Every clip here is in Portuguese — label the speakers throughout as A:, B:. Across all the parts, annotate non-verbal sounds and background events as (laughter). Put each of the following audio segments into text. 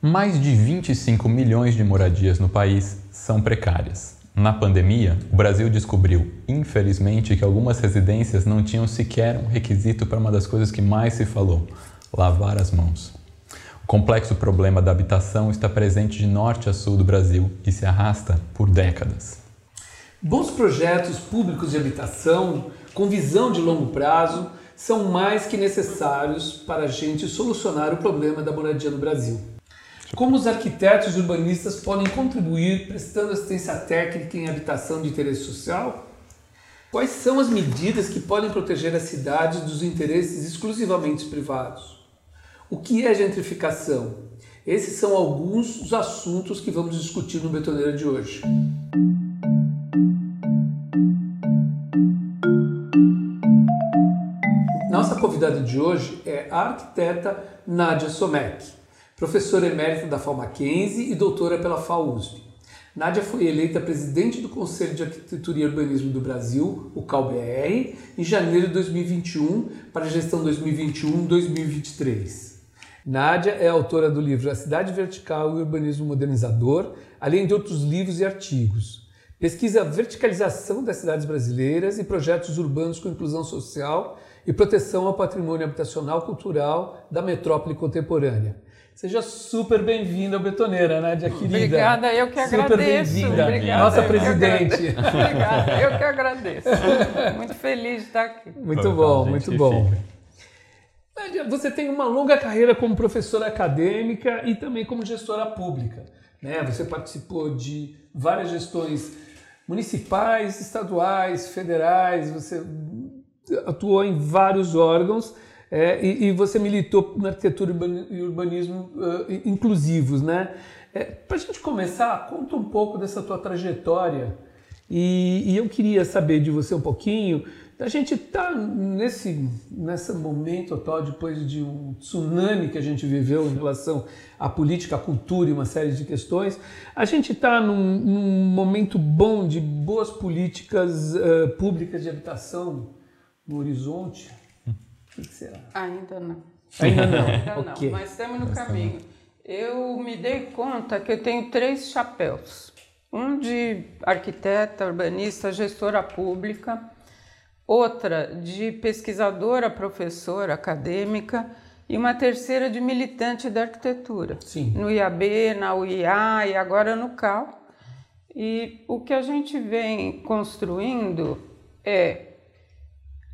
A: Mais de 25 milhões de moradias no país são precárias. Na pandemia, o Brasil descobriu, infelizmente, que algumas residências não tinham sequer um requisito para uma das coisas que mais se falou: lavar as mãos. O complexo problema da habitação está presente de norte a sul do Brasil e se arrasta por décadas.
B: Bons projetos públicos de habitação, com visão de longo prazo, são mais que necessários para a gente solucionar o problema da moradia no Brasil. Como os arquitetos e urbanistas podem contribuir prestando assistência técnica em habitação de interesse social? Quais são as medidas que podem proteger as cidades dos interesses exclusivamente privados? O que é gentrificação? Esses são alguns dos assuntos que vamos discutir no Betoneira de hoje. Nossa convidada de hoje é a arquiteta Nádia Somek professora emérita da Mackenzie e doutora pela FAO USP. Nádia foi eleita presidente do Conselho de Arquitetura e Urbanismo do Brasil, o CalBR, em janeiro de 2021 para a gestão 2021-2023. Nádia é autora do livro A Cidade Vertical e o Urbanismo Modernizador, além de outros livros e artigos. Pesquisa a verticalização das cidades brasileiras e projetos urbanos com inclusão social e proteção ao patrimônio habitacional cultural da metrópole contemporânea Seja super bem-vinda ao Betoneira, Nádia querida.
C: Obrigada, eu que agradeço. Super
B: bem-vinda, nossa presidente.
C: Obrigada, eu que agradeço. Muito feliz de estar aqui.
B: Muito bom, muito bom. Nádia, você tem uma longa carreira como professora acadêmica e também como gestora pública. Né? Você participou de várias gestões municipais, estaduais, federais, você atuou em vários órgãos é, e, e, você militou na arquitetura e urbanismo uh, inclusivos, né? É, Para a gente começar, conta um pouco dessa tua trajetória e, e, eu queria saber de você um pouquinho. A gente está nesse nesse momento atual, depois de um tsunami que a gente viveu em relação à política, à cultura e uma série de questões, a gente está num, num, momento bom de boas políticas uh, públicas de habitação no horizonte que será?
C: Ainda não.
B: Ainda não.
C: Ainda okay. não, mas estamos no caminho. Eu me dei conta que eu tenho três chapéus. Um de arquiteta, urbanista, gestora pública, outra de pesquisadora, professora, acadêmica e uma terceira de militante da arquitetura.
B: Sim.
C: No IAB, na UIA e agora no CAL. E o que a gente vem construindo é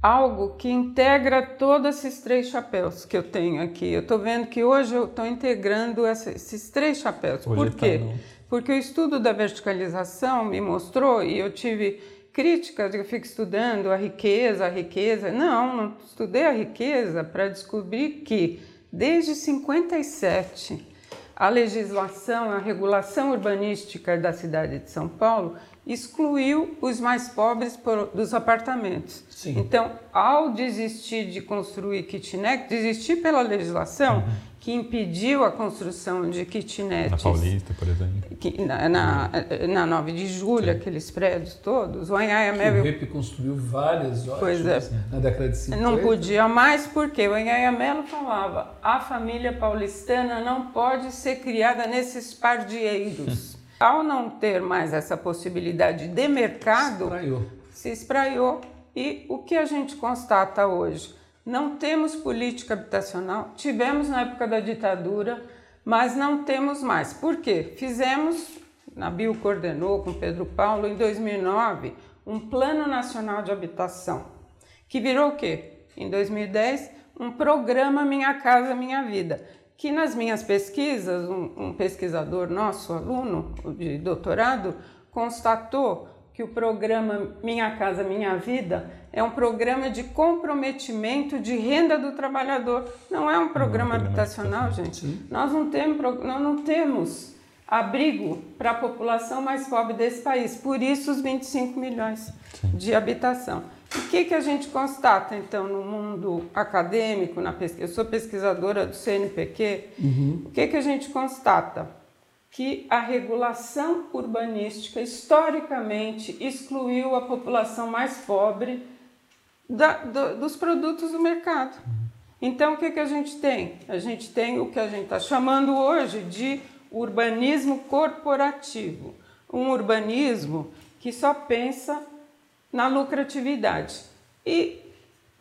C: algo que integra todos esses três chapéus que eu tenho aqui. Eu estou vendo que hoje eu estou integrando esses três chapéus. Hoje Por tá quê? Tá Porque o estudo da verticalização me mostrou e eu tive críticas, eu fico estudando a riqueza, a riqueza. Não, não estudei a riqueza para descobrir que desde 57 a legislação, a regulação urbanística da cidade de São Paulo excluiu os mais pobres por, dos apartamentos.
B: Sim.
C: Então, ao desistir de construir kitnet, desistir pela legislação uhum. Que impediu a construção de kitnets.
A: Na Paulista, por exemplo.
C: Que, na, na, na 9 de julho, Sim. aqueles prédios todos. O Anhanha
B: O REP construiu várias
C: pois é.
B: na década de 50.
C: Não podia mais porque o Anhanha Melo falava a família paulistana não pode ser criada nesses pardieiros. (laughs) Ao não ter mais essa possibilidade de mercado,
B: espraiou.
C: se espraiou. E o que a gente constata hoje? Não temos política habitacional, tivemos na época da ditadura, mas não temos mais. Por quê? Fizemos, Nabil coordenou com Pedro Paulo em 2009, um Plano Nacional de Habitação, que virou o quê? Em 2010, um programa Minha Casa Minha Vida, que nas minhas pesquisas, um, um pesquisador nosso, aluno de doutorado, constatou que o programa Minha Casa Minha Vida é um programa de comprometimento de renda do trabalhador. Não é um programa, não, habitacional, gente. Nós não temos, nós não temos abrigo para a população mais pobre desse país. Por isso, os 25 milhões Sim. de habitação. O que, que a gente constata, então, no mundo acadêmico, na pesquisa? Eu sou pesquisadora do CNPq. Uhum. O que, que a gente constata? Que a regulação urbanística, historicamente, excluiu a população mais pobre da, do, dos produtos do mercado. Então, o que, que a gente tem? A gente tem o que a gente está chamando hoje de urbanismo corporativo. Um urbanismo que só pensa na lucratividade. E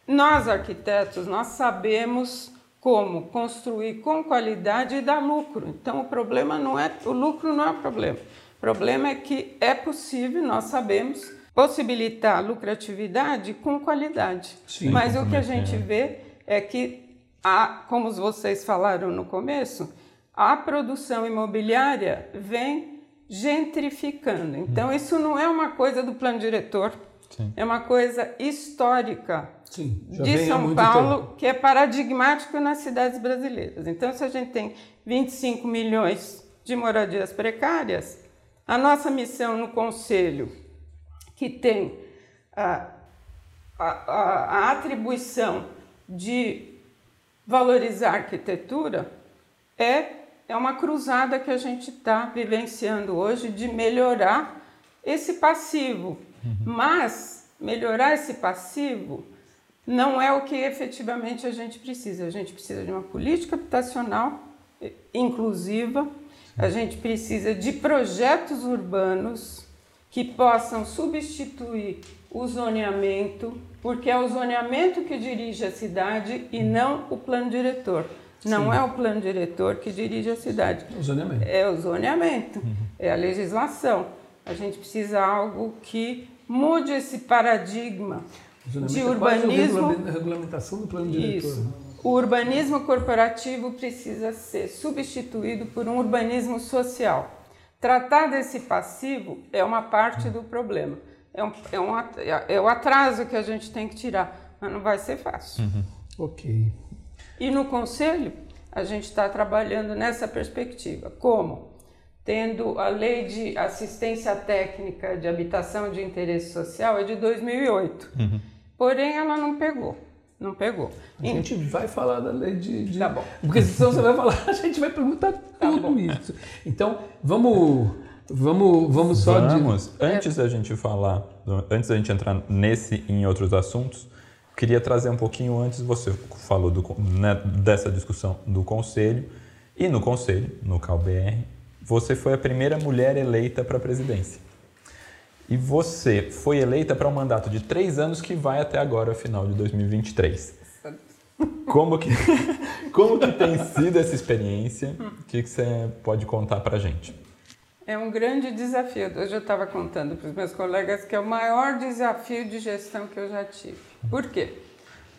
C: nós, arquitetos, nós sabemos como construir com qualidade e dar lucro. Então, o problema não é o lucro não é o problema. O problema é que é possível, nós sabemos, possibilitar lucratividade com qualidade. Sim, Mas o que a gente vê é que, a, como vocês falaram no começo, a produção imobiliária vem gentrificando. Então, hum. isso não é uma coisa do plano diretor, Sim. é uma coisa histórica Sim, de São Paulo, tempo. que é paradigmático nas cidades brasileiras. Então, se a gente tem 25 milhões de moradias precárias, a nossa missão no Conselho, que tem a, a, a atribuição de valorizar a arquitetura, é, é uma cruzada que a gente está vivenciando hoje de melhorar esse passivo. Uhum. Mas melhorar esse passivo não é o que efetivamente a gente precisa. A gente precisa de uma política habitacional inclusiva, a gente precisa de projetos urbanos que possam substituir o zoneamento, porque é o zoneamento que dirige a cidade e não o plano diretor. Não Sim. é o plano diretor que dirige a cidade.
B: É o zoneamento.
C: É o zoneamento, uhum. é a legislação. A gente precisa de algo que mude esse paradigma de é urbanismo.
B: É regulamentação do plano diretor. Isso. Né?
C: O urbanismo corporativo precisa ser substituído por um urbanismo social. Tratar desse passivo é uma parte do problema. É, um, é, um, é o atraso que a gente tem que tirar, mas não vai ser fácil. Uhum.
B: Ok.
C: E no conselho, a gente está trabalhando nessa perspectiva. Como? Tendo a lei de assistência técnica de habitação de interesse social é de 2008. Uhum. Porém, ela não pegou. Não pegou.
B: A gente vai falar da lei de, de...
C: Tá bom.
B: Porque senão você vai falar, (laughs) a gente vai perguntar tá tudo bom. isso. Então, vamos. Vamos, vamos só
A: vamos. De... Antes da gente falar, antes da gente entrar nesse e em outros assuntos, queria trazer um pouquinho antes, você falou do, né, dessa discussão do Conselho, e no Conselho, no CalBR, você foi a primeira mulher eleita para a presidência. E você foi eleita para um mandato de três anos que vai até agora, final de 2023. Como que, (laughs) como que tem sido essa experiência? O que, que você pode contar para gente?
C: É um grande desafio. Hoje eu estava contando para os meus colegas que é o maior desafio de gestão que eu já tive. Por quê?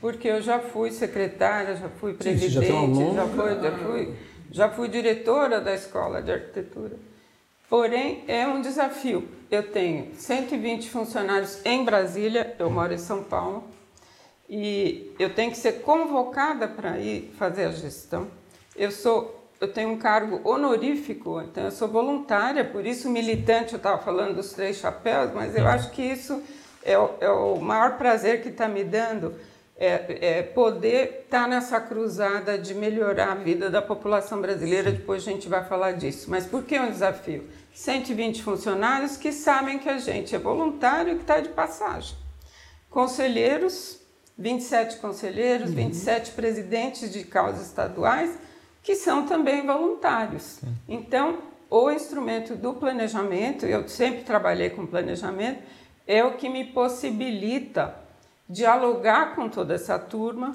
C: Porque eu já fui secretária, já fui presidente, Sim, já, já, fui, já, fui, já fui diretora da escola de arquitetura. Porém, é um desafio. Eu tenho 120 funcionários em Brasília, eu moro em São Paulo, e eu tenho que ser convocada para ir fazer a gestão. Eu sou eu tenho um cargo honorífico, então eu sou voluntária, por isso militante, eu estava falando dos três chapéus, mas eu acho que isso é o, é o maior prazer que está me dando, é, é poder estar tá nessa cruzada de melhorar a vida da população brasileira, depois a gente vai falar disso. Mas por que é um desafio? 120 funcionários que sabem que a gente é voluntário e que está de passagem. Conselheiros, 27 conselheiros, uhum. 27 presidentes de causas estaduais, que são também voluntários. Então, o instrumento do planejamento, eu sempre trabalhei com planejamento, é o que me possibilita dialogar com toda essa turma,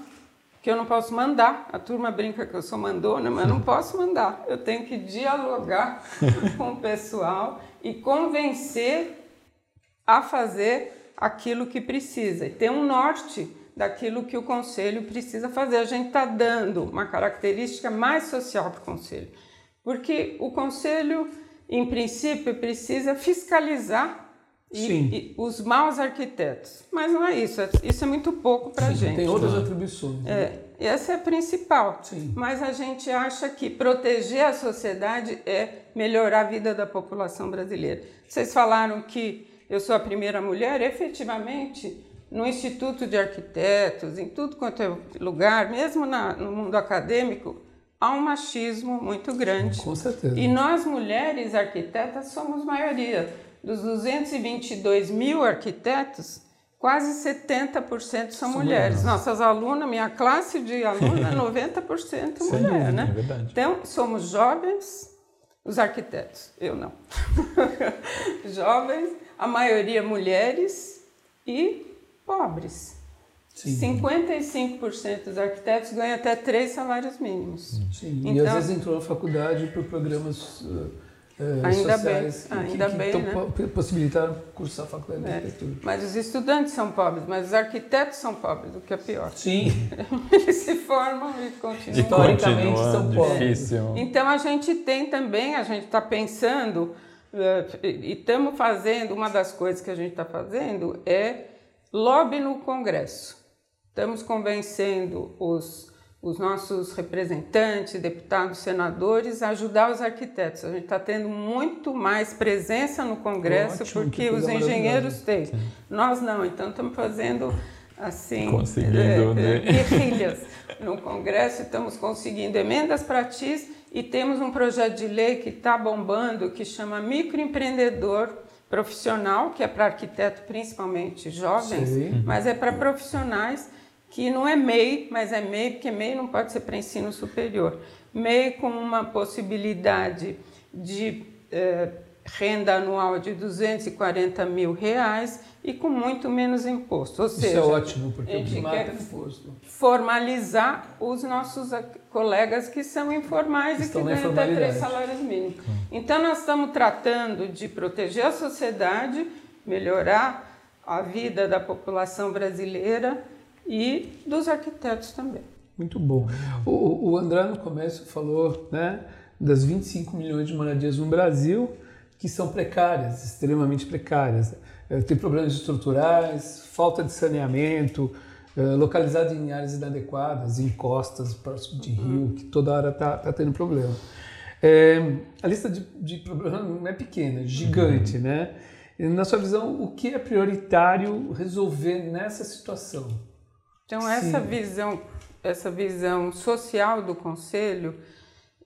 C: que eu não posso mandar. A turma brinca que eu sou mandona, mas eu não posso mandar. Eu tenho que dialogar (laughs) com o pessoal e convencer a fazer aquilo que precisa e ter um norte daquilo que o conselho precisa fazer. A gente está dando uma característica mais social para o conselho, porque o conselho, em princípio, precisa fiscalizar e, e, os maus arquitetos. Mas não é isso, é, isso é muito pouco para a gente.
B: Tem outras atribuições.
C: Né? É, essa é a principal. Sim. Mas a gente acha que proteger a sociedade é melhorar a vida da população brasileira. Vocês falaram que eu sou a primeira mulher, efetivamente, no Instituto de Arquitetos, em tudo quanto é lugar, mesmo na, no mundo acadêmico, há um machismo muito grande.
B: Com certeza.
C: E nós, mulheres arquitetas, somos maioria dos 222 mil arquitetos, quase 70% são, são mulheres. mulheres. Nossas alunas, minha classe de alunas, (laughs) 90% mulher, né?
A: É verdade.
C: Então, somos jovens, os arquitetos, eu não. (laughs) jovens, a maioria mulheres e pobres. Sim. 55% dos arquitetos ganham até três salários mínimos.
B: Sim, então, e às então vezes entrou na faculdade por programas uh,
C: ainda
B: sociais
C: bem, ainda
B: que,
C: bem,
B: que
C: né?
B: possibilitaram cursar a faculdade de é. arquitetura.
C: Mas os estudantes são pobres, mas os arquitetos são pobres, o que é pior.
B: Sim. (laughs)
C: Eles se formam e continuam.
B: Historicamente são pobres.
A: Difícil.
C: Então a gente tem também, a gente está pensando uh, e estamos fazendo, uma das coisas que a gente está fazendo é lobby no Congresso. Estamos convencendo os, os nossos representantes, deputados, senadores ajudar os arquitetos. A gente está tendo muito mais presença no Congresso Ótimo, porque os engenheiros têm. Nós não, então estamos fazendo assim
A: conseguindo
C: é, é, (laughs) guerrilhas no Congresso, estamos conseguindo emendas para TIS e temos um projeto de lei que está bombando que chama microempreendedor profissional, que é para arquiteto principalmente jovens, Sim. mas é para profissionais que não é MEI, mas é MEI porque MEI não pode ser para ensino superior. MEI com uma possibilidade de eh, renda anual de 240 mil reais e com muito menos imposto. Ou
B: Isso
C: seja,
B: é ótimo, porque a gente quer imposto.
C: formalizar os nossos colegas que são informais e que ganham até três salários mínimos. Hum. Então, nós estamos tratando de proteger a sociedade, melhorar a vida da população brasileira e dos arquitetos também.
B: Muito bom. O, o André no começo falou né, das 25 milhões de moradias no Brasil que são precárias, extremamente precárias. É, tem problemas estruturais, falta de saneamento, é, localizado em áreas inadequadas, em costas, próximo de rio, uhum. que toda hora está tá tendo problema. É, a lista de, de problemas não é pequena, é gigante, uhum. né? Na sua visão, o que é prioritário resolver nessa situação?
C: Então essa visão, essa visão social do conselho,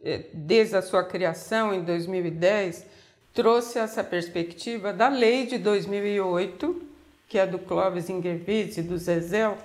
C: eh, desde a sua criação em 2010, trouxe essa perspectiva da lei de 2008, que é do Clóvis Ingervitz e do Zezel,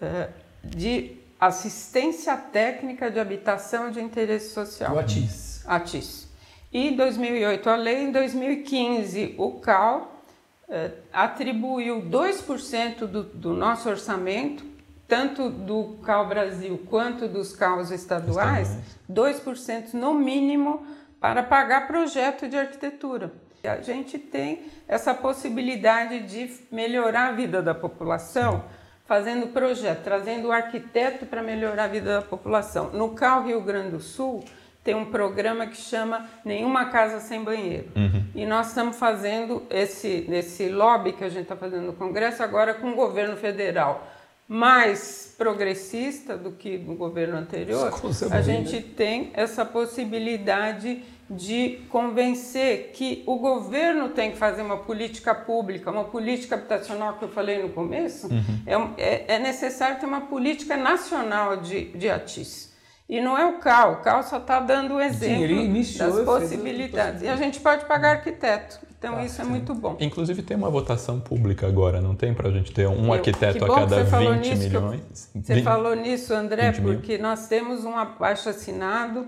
C: eh, de assistência técnica de habitação de interesse social.
B: O ATIS.
C: ATIS. E em 2008 a lei, em 2015 o CAL eh, atribuiu 2% do, do nosso orçamento tanto do CAL Brasil quanto dos CAUs estaduais, 2% no mínimo para pagar projeto de arquitetura. A gente tem essa possibilidade de melhorar a vida da população fazendo projeto, trazendo o arquiteto para melhorar a vida da população. No CAL Rio Grande do Sul, tem um programa que chama Nenhuma Casa Sem Banheiro. Uhum. E nós estamos fazendo esse, esse lobby que a gente está fazendo no Congresso agora com o governo federal mais progressista do que no governo anterior, a gente tem essa possibilidade de convencer que o governo tem que fazer uma política pública, uma política habitacional que eu falei no começo, uhum. é, é, é, necessário ter uma política nacional de, de ATIS. E não é o CAL, o CAL só está dando o exemplo Sim, das possibilidades. E a gente pode pagar arquiteto. Então ah, isso é muito bom.
A: Inclusive tem uma votação pública agora, não tem para a gente ter um eu, arquiteto a cada 20 milhões?
C: Eu, você 20, falou nisso, André, porque mil. nós temos um abaixo assinado,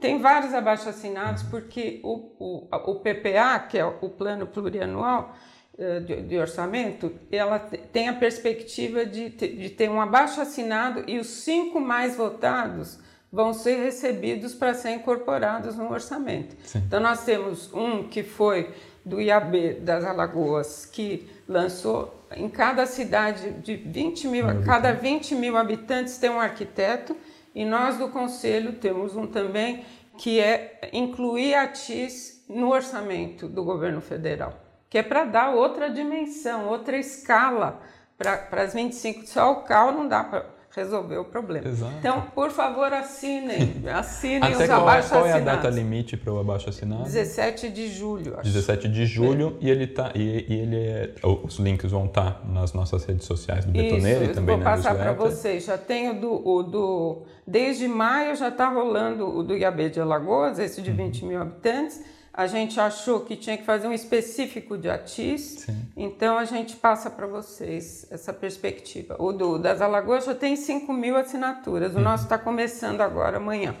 C: tem vários abaixo assinados, uhum. porque o, o, o PPA, que é o Plano Plurianual, eh, de, de, orçamento, ela tem a perspectiva de, de ter um abaixo assinado e os cinco mais votados vão ser recebidos para ser incorporados no orçamento. Sim. Então nós temos um que foi do IAB das Alagoas, que lançou em cada cidade de 20 mil, cada 20 mil habitantes tem um arquiteto, e nós do Conselho temos um também que é incluir a TIS no orçamento do governo federal, que é para dar outra dimensão, outra escala para as 25. Só o CAL não dá para resolver o problema.
A: Exato.
C: Então, por favor, assinem. (laughs) Assinem
A: Até
C: os
A: qual,
C: abaixo
A: qual é
C: a
A: data limite para o abaixo assinado?
C: 17 de julho. Acho.
A: 17 de julho é. e ele tá e, e, ele é, os links vão estar tá nas nossas redes sociais do Betoneiro
C: Isso,
A: e também
C: vou
A: na
C: passar para vocês. Já tenho do, o do desde maio já está rolando o do Iabê de Alagoas, esse de 20 uhum. mil habitantes. A gente achou que tinha que fazer um específico de ATIS, Sim. então a gente passa para vocês essa perspectiva. O do, das Alagoas já tem 5 mil assinaturas, o uhum. nosso está começando agora, amanhã.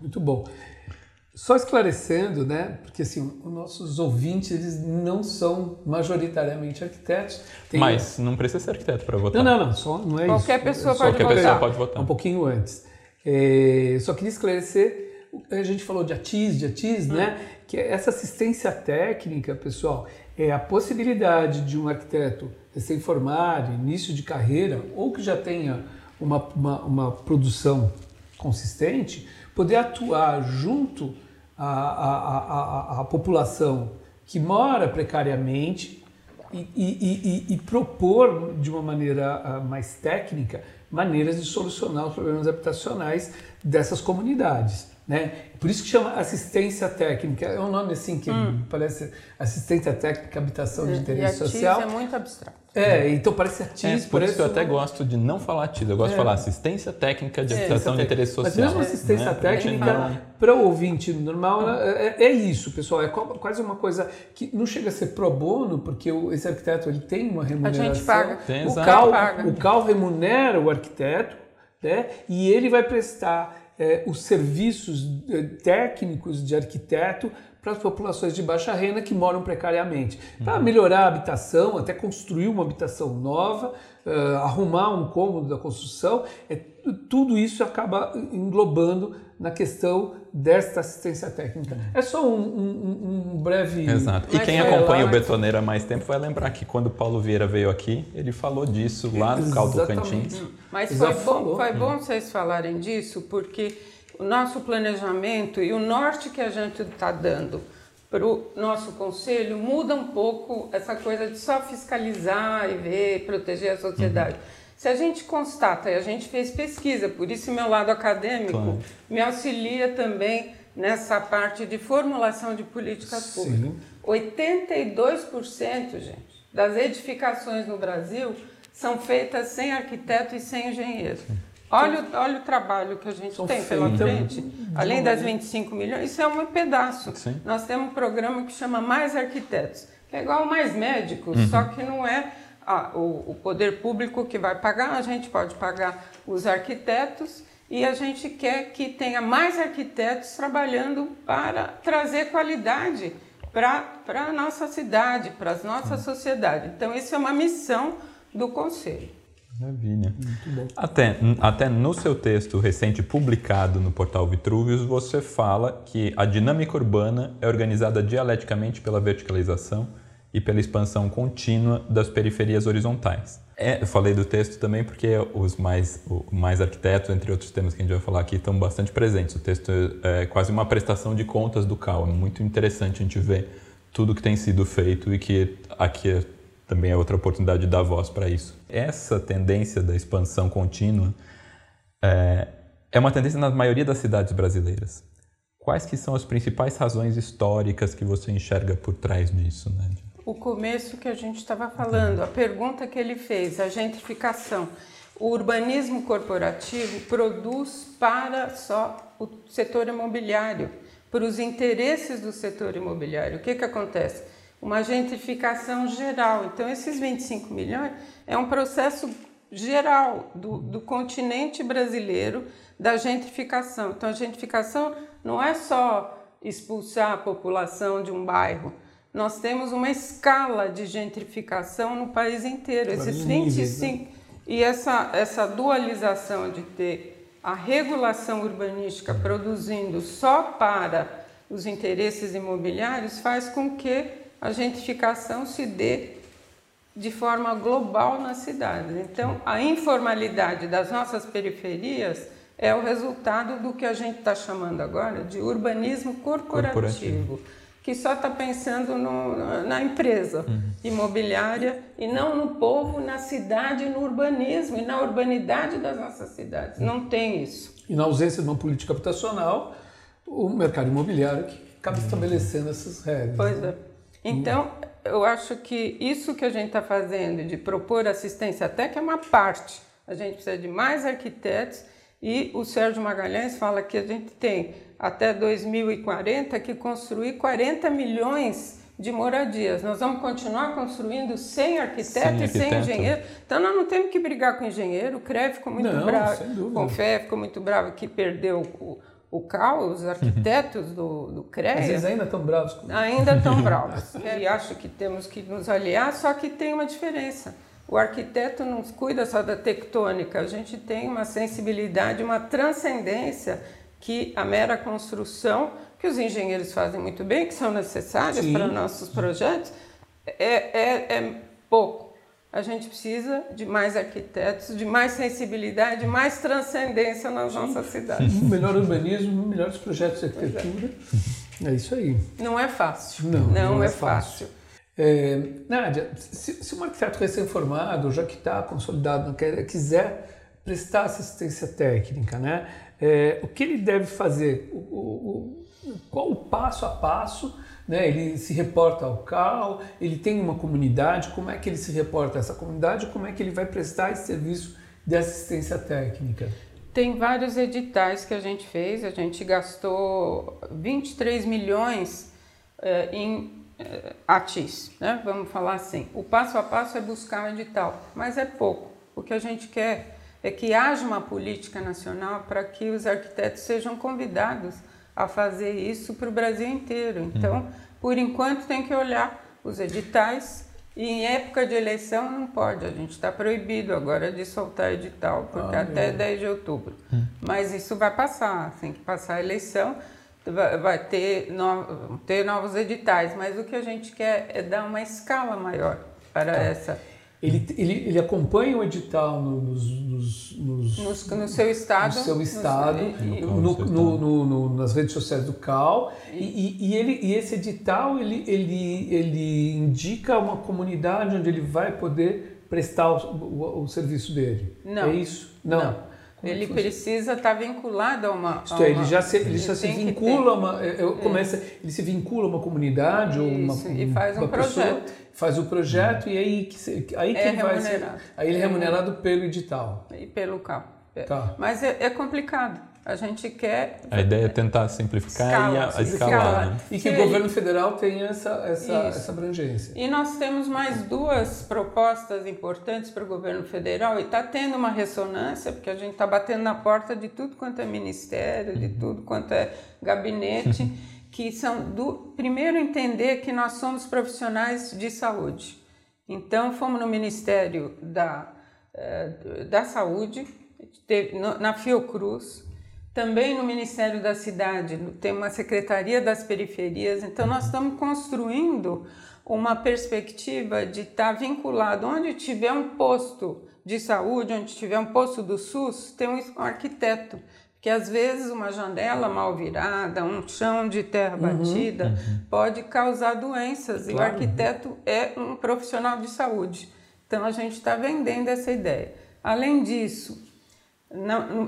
B: Muito bom. Só esclarecendo, né? Porque assim, os nossos ouvintes eles não são majoritariamente arquitetos.
A: Tem Mas não precisa ser arquiteto para votar.
B: Não, não, não. Só, não é
C: Qualquer
B: isso.
C: pessoa pode Qualquer votar.
A: pessoa pode votar.
B: Um pouquinho antes. É, só queria esclarecer. A gente falou de ATIS, de ATIS, hum. né? Que essa assistência técnica, pessoal, é a possibilidade de um arquiteto recém-formado, início de carreira, ou que já tenha uma, uma, uma produção consistente, poder atuar junto à, à população que mora precariamente e, e, e, e, propor de uma maneira ah, mais técnica maneiras de solucionar os problemas habitacionais dessas comunidades. Né? Por isso que chama assistência técnica. É um nome assim que hum. parece assistência técnica, habitação de interesse
C: e
B: social.
C: é muito abstrato.
B: É, então parece ATIS.
A: É, por isso que eu até gosto de não falar ATIS, eu gosto é. de falar assistência técnica de é, habitação de interesse social.
B: Mas mesmo assistência né? técnica, para o ouvinte normal, é, é, isso, pessoal. É quase uma coisa que não chega a ser pro bono, porque esse arquiteto ele tem uma remuneração.
C: A gente paga.
B: Tem, o, CAL, paga. o CAL remunera o arquiteto né? e ele vai prestar é, os serviços é, técnicos de arquiteto para as populações de baixa renda que moram precariamente. Uhum. Para melhorar a habitação, até construir uma habitação nova, uh, arrumar um cômodo da construção, é, tudo isso acaba englobando na questão desta assistência técnica. É só um, um, um breve.
A: Exato. E quem acompanha o Betoneira há mais tempo vai lembrar que quando o Paulo Vieira veio aqui, ele falou disso lá no Caldo Cantins.
C: Mas foi bom, foi bom vocês falarem disso, porque o nosso planejamento e o norte que a gente está dando para o nosso conselho muda um pouco essa coisa de só fiscalizar e ver, proteger a sociedade. Uhum. Se a gente constata, e a gente fez pesquisa, por isso meu lado acadêmico claro. me auxilia também nessa parte de formulação de políticas públicas. 82%, gente, das edificações no Brasil são feitas sem arquiteto e sem engenheiro. Olha, olha o trabalho que a gente São tem pela frente. Além das 25 milhões, isso é um pedaço. Sim. Nós temos um programa que chama Mais Arquitetos, que é igual mais médicos, uhum. só que não é ah, o, o poder público que vai pagar, a gente pode pagar os arquitetos e a gente quer que tenha mais arquitetos trabalhando para trazer qualidade para a nossa cidade, para a nossa sociedade. Então, isso é uma missão do Conselho.
A: Maravilha. Até, até no seu texto recente publicado no portal Vitruvius, você fala que a dinâmica urbana é organizada dialeticamente pela verticalização e pela expansão contínua das periferias horizontais. É, eu falei do texto também porque os mais, mais arquitetos, entre outros temas que a gente vai falar aqui, estão bastante presentes. O texto é quase uma prestação de contas do CAL. É muito interessante a gente ver tudo que tem sido feito e que aqui também é outra oportunidade de dar voz para isso. Essa tendência da expansão contínua é, é uma tendência na maioria das cidades brasileiras. Quais que são as principais razões históricas que você enxerga por trás disso, né?
C: O começo que a gente estava falando, a pergunta que ele fez, a gentrificação. O urbanismo corporativo produz para só o setor imobiliário, para os interesses do setor imobiliário. O que, que acontece? uma gentrificação geral. Então, esses 25 milhões é um processo geral do, do continente brasileiro da gentrificação. Então, a gentrificação não é só expulsar a população de um bairro. Nós temos uma escala de gentrificação no país inteiro. Esses 25 né? e essa essa dualização de ter a regulação urbanística produzindo só para os interesses imobiliários faz com que a gentrificação se dê de forma global nas cidades. Então, a informalidade das nossas periferias é o resultado do que a gente está chamando agora de urbanismo corporativo, corporativo. Que só está pensando no, na empresa uhum. imobiliária e não no povo, na cidade, no urbanismo e na urbanidade das nossas cidades. Não tem isso.
B: E na ausência de uma política habitacional, o mercado imobiliário que acaba uhum. estabelecendo essas regras.
C: Pois né? é. Então, eu acho que isso que a gente está fazendo, de propor assistência técnica, é uma parte. A gente precisa de mais arquitetos E o Sérgio Magalhães fala que a gente tem até 2040 que construir 40 milhões de moradias. Nós vamos continuar construindo sem arquiteto, e sem engenheiro. Então nós não temos que brigar com o engenheiro. O CREF ficou muito não, bravo, com o FE ficou muito bravo que perdeu o, o CAL, os arquitetos do, do CREA.
B: Vezes ainda estão bravos. Com...
C: Ainda estão (laughs) bravos. e acho que temos que nos aliar, só que tem uma diferença. O arquiteto não cuida só da tectônica, a gente tem uma sensibilidade, uma transcendência que a mera construção, que os engenheiros fazem muito bem, que são necessárias Sim. para nossos projetos, é, é, é pouco. A gente precisa de mais arquitetos, de mais sensibilidade, de mais transcendência nas Sim. nossas cidades.
B: Melhor urbanismo, melhores projetos de arquitetura. É. é isso aí.
C: Não é fácil.
B: Não, não, não é, é, fácil. fácil. É, Nádia, se, se um arquiteto recém-formado, já que está consolidado, quiser prestar assistência técnica, né? É, o que ele deve fazer? O, o, o, qual o passo a passo? Né? Ele se reporta ao CAL, ele tem uma comunidade, como é que ele se reporta a essa comunidade, como é que ele vai prestar esse serviço de assistência técnica?
C: Tem vários editais que a gente fez, a gente gastou 23 milhões é, em eh, ATIS, né? vamos falar assim. O passo a passo é buscar um edital, mas é pouco. O que a gente quer é que haja uma política nacional para que os arquitetos sejam convidados a fazer isso para o Brasil inteiro. Então, uhum. por enquanto, tem que olhar os editais e em época de eleição não pode, a gente está proibido agora de soltar edital, porque ah, até 10 de outubro. Hum. Mas isso vai passar, tem que passar a eleição vai ter, no, ter novos editais, mas o que a gente quer é dar uma escala maior para tá. essa.
B: Ele, ele, ele acompanha o edital nos, nos,
C: nos, nos no seu estado,
B: no seu estado no, no, no, nas redes sociais do CAL e, e, e, ele, e esse edital ele, ele, ele indica uma comunidade onde ele vai poder prestar o, o, o serviço dele.
C: Não.
B: É isso?
C: Não. Não. É ele precisa estar tá vinculado a uma.
B: Isto a é, ele já se, ele já se vincula a uma. É, começa, ele se vincula a uma comunidade Isso, ou uma.
C: E faz um projeto. Pessoa,
B: faz o projeto e aí, aí
C: é
B: vai ser. Aí ele é remunerado pelo edital.
C: E pelo CAP. Tá. Mas é, é complicado. A gente quer.
A: A ideia é tentar simplificar escala, e a, a escalar. Né?
B: E que Sim. o governo federal tenha essa, essa, essa abrangência.
C: E nós temos mais duas propostas importantes para o governo federal e está tendo uma ressonância, porque a gente está batendo na porta de tudo quanto é ministério, de uhum. tudo quanto é gabinete, (laughs) que são do. Primeiro, entender que nós somos profissionais de saúde. Então, fomos no Ministério da, eh, da Saúde, na Fiocruz também no Ministério da Cidade tem uma Secretaria das Periferias, então nós estamos construindo uma perspectiva de estar tá vinculado onde tiver um posto de saúde, onde tiver um posto do SUS, tem um arquiteto. Porque às vezes uma janela mal virada, um chão de terra uhum, batida uhum. pode causar doenças claro. e o arquiteto é um profissional de saúde. Então a gente está vendendo essa ideia. Além disso,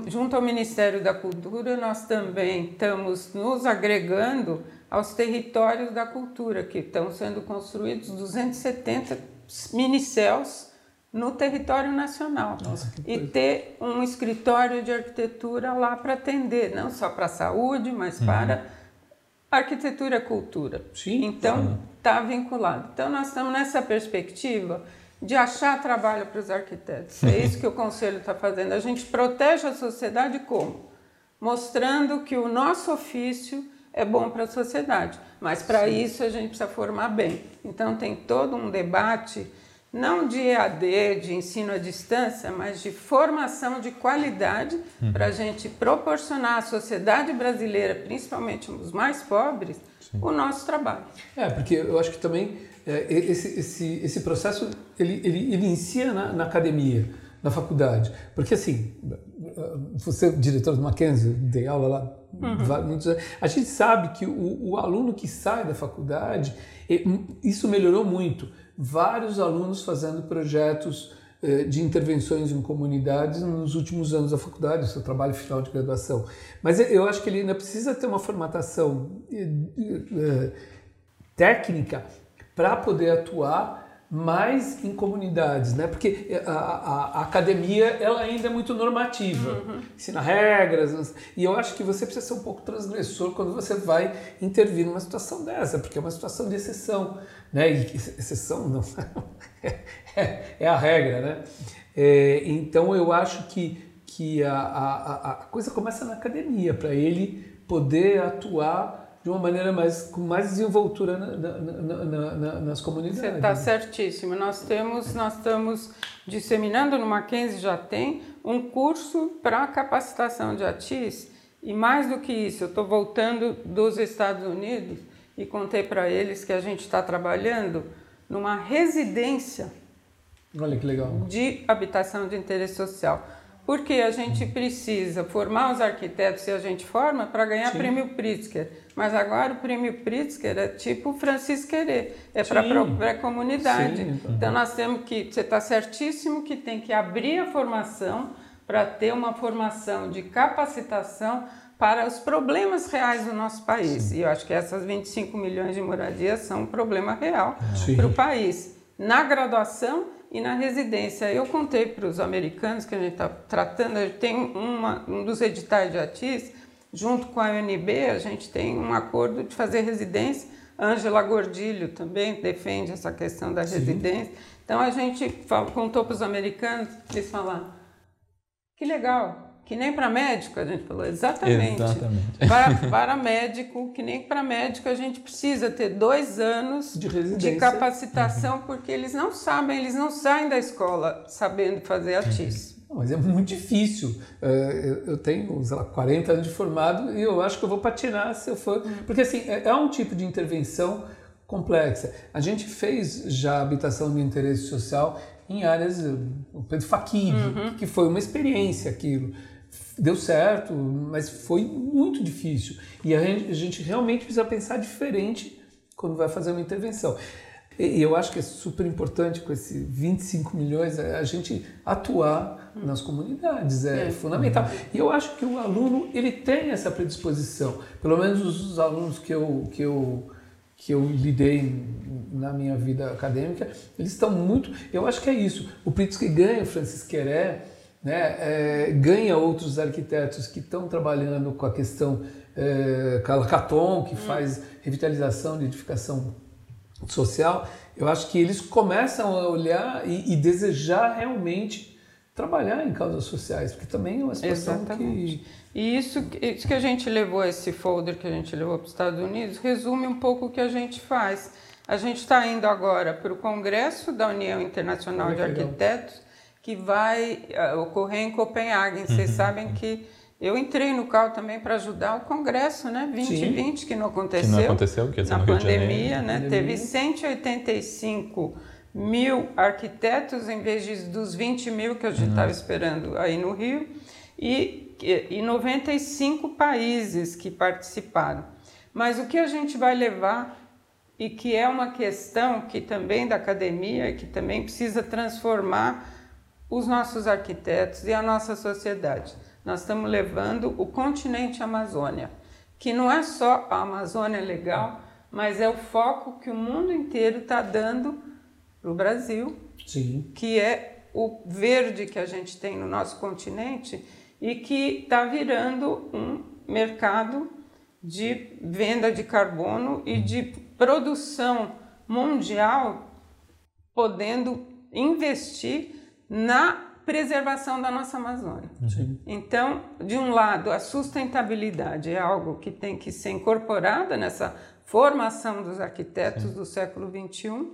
C: junto ao Ministério da Cultura, nós também estamos nos agregando aos territórios da cultura, que estão sendo construídos 270 minicéus no território nacional. Nossa, e ter um escritório de arquitetura lá para atender, não só para a saúde, mas uhum. para arquitetura e cultura.
B: Sim,
C: então, está vinculado. Então, nós estamos nessa perspectiva de achar trabalho para os arquitetos. É isso que o Conselho está fazendo. A gente protege a sociedade como? Mostrando que o nosso ofício é bom para a sociedade, mas para isso a gente precisa formar bem. Então tem todo um debate, não de EAD, de ensino à distância, mas de formação de qualidade uhum. para a gente proporcionar à sociedade brasileira, principalmente os mais pobres, Sim. o nosso trabalho.
B: É, porque eu acho que também é, esse, esse, esse processo ele, ele, ele inicia na, na, academia, na faculdade. Porque assim, você, diretor do Mackenzie, dei aula lá uhum. muitos anos, a gente sabe que o, o aluno que sai da faculdade, isso melhorou muito. Vários alunos fazendo projetos é, de intervenções em comunidades nos últimos anos da faculdade, seu trabalho final de graduação. Mas eu acho que ele ainda precisa ter uma formatação é, técnica para poder atuar mais em comunidades, né? Porque a, a, a academia ela ainda é muito normativa, uhum. ensina regras, e eu acho que você precisa ser um pouco transgressor quando você vai intervir numa situação dessa, porque é uma situação de exceção, né? E exceção não (laughs) é, é a regra, né? É, então eu acho que que a, a, a coisa começa na academia para ele poder atuar de uma maneira mais com mais desenvoltura na, na, na, nas comunidades.
C: Você está certíssimo. Nós temos, nós estamos disseminando no Mackenzie já tem um curso para capacitação de ATIS e mais do que isso, eu estou voltando dos Estados Unidos e contei para eles que a gente está trabalhando numa residência.
B: Olha que legal.
C: De habitação de interesse social porque a gente precisa formar os arquitetos e a gente forma para ganhar Sim. prêmio Pritzker. Mas agora o prêmio Pritzker é tipo Francisco Querer, é para a comunidade. Sim. Então nós temos que, você está certíssimo que tem que abrir a formação para ter uma formação de capacitação para os problemas reais do nosso país. Sim. E eu acho que essas 25 milhões de moradias são um problema real para o país. Na graduação e na residência. Eu contei para os americanos que a gente está tratando, a gente tem uma, um dos editais de ATIS, junto com a UNB, a gente tem um acordo de fazer residência. Ângela Gordilho também defende essa questão da Sim. residência. Então a gente contou para os americanos, eles falaram, que legal, que nem para médico, a gente falou, exatamente. exatamente. Para, (laughs) para médico, que nem para médico, a gente precisa ter dois anos de, de capacitação, uhum. porque eles não sabem, eles não saem da escola sabendo fazer a TIS.
B: Mas é muito difícil. É, eu tenho, sei lá, 40 anos de formado e eu acho que eu vou patinar se eu for. Uhum. Porque, assim, é, é um tipo de intervenção complexa. A gente fez já habitação de interesse social em áreas, o Pedro Faquib, uhum. que foi uma experiência aquilo deu certo, mas foi muito difícil. E a gente, a gente, realmente precisa pensar diferente quando vai fazer uma intervenção. E eu acho que é super importante com esses 25 milhões a gente atuar nas comunidades, é, é, fundamental. E eu acho que o aluno ele tem essa predisposição, pelo menos os alunos que eu, que eu, que eu lidei na minha vida acadêmica, eles estão muito. Eu acho que é isso. O Pritzker ganha o Francis Queré né, é, ganha outros arquitetos que estão trabalhando com a questão é, Calacaton, que hum. faz revitalização de edificação social, eu acho que eles começam a olhar e, e desejar realmente trabalhar em causas sociais, porque também é uma situação Exatamente. que...
C: E isso, isso que a gente levou, esse folder que a gente levou para os Estados Unidos, resume um pouco o que a gente faz. A gente está indo agora para o Congresso da União Internacional de Arquitetos, que vai uh, ocorrer em Copenhague. Vocês uhum. sabem que eu entrei no CAL também para ajudar o Congresso, né? 2020, Sim. que não aconteceu. Que
A: não aconteceu,
C: na pandemia, né? Pandemia. Teve 185 mil arquitetos em vez de, dos 20 mil que a gente estava uhum. esperando aí no Rio e, e 95 países que participaram. Mas o que a gente vai levar e que é uma questão que também da academia, que também precisa transformar os nossos arquitetos e a nossa sociedade. Nós estamos levando o continente Amazônia, que não é só a Amazônia legal, mas é o foco que o mundo inteiro está dando para o Brasil,
B: Sim.
C: que é o verde que a gente tem no nosso continente e que está virando um mercado de venda de carbono e de produção mundial, podendo investir na preservação da nossa Amazônia. Sim. Então, de um lado, a sustentabilidade é algo que tem que ser incorporada nessa formação dos arquitetos Sim. do século XXI,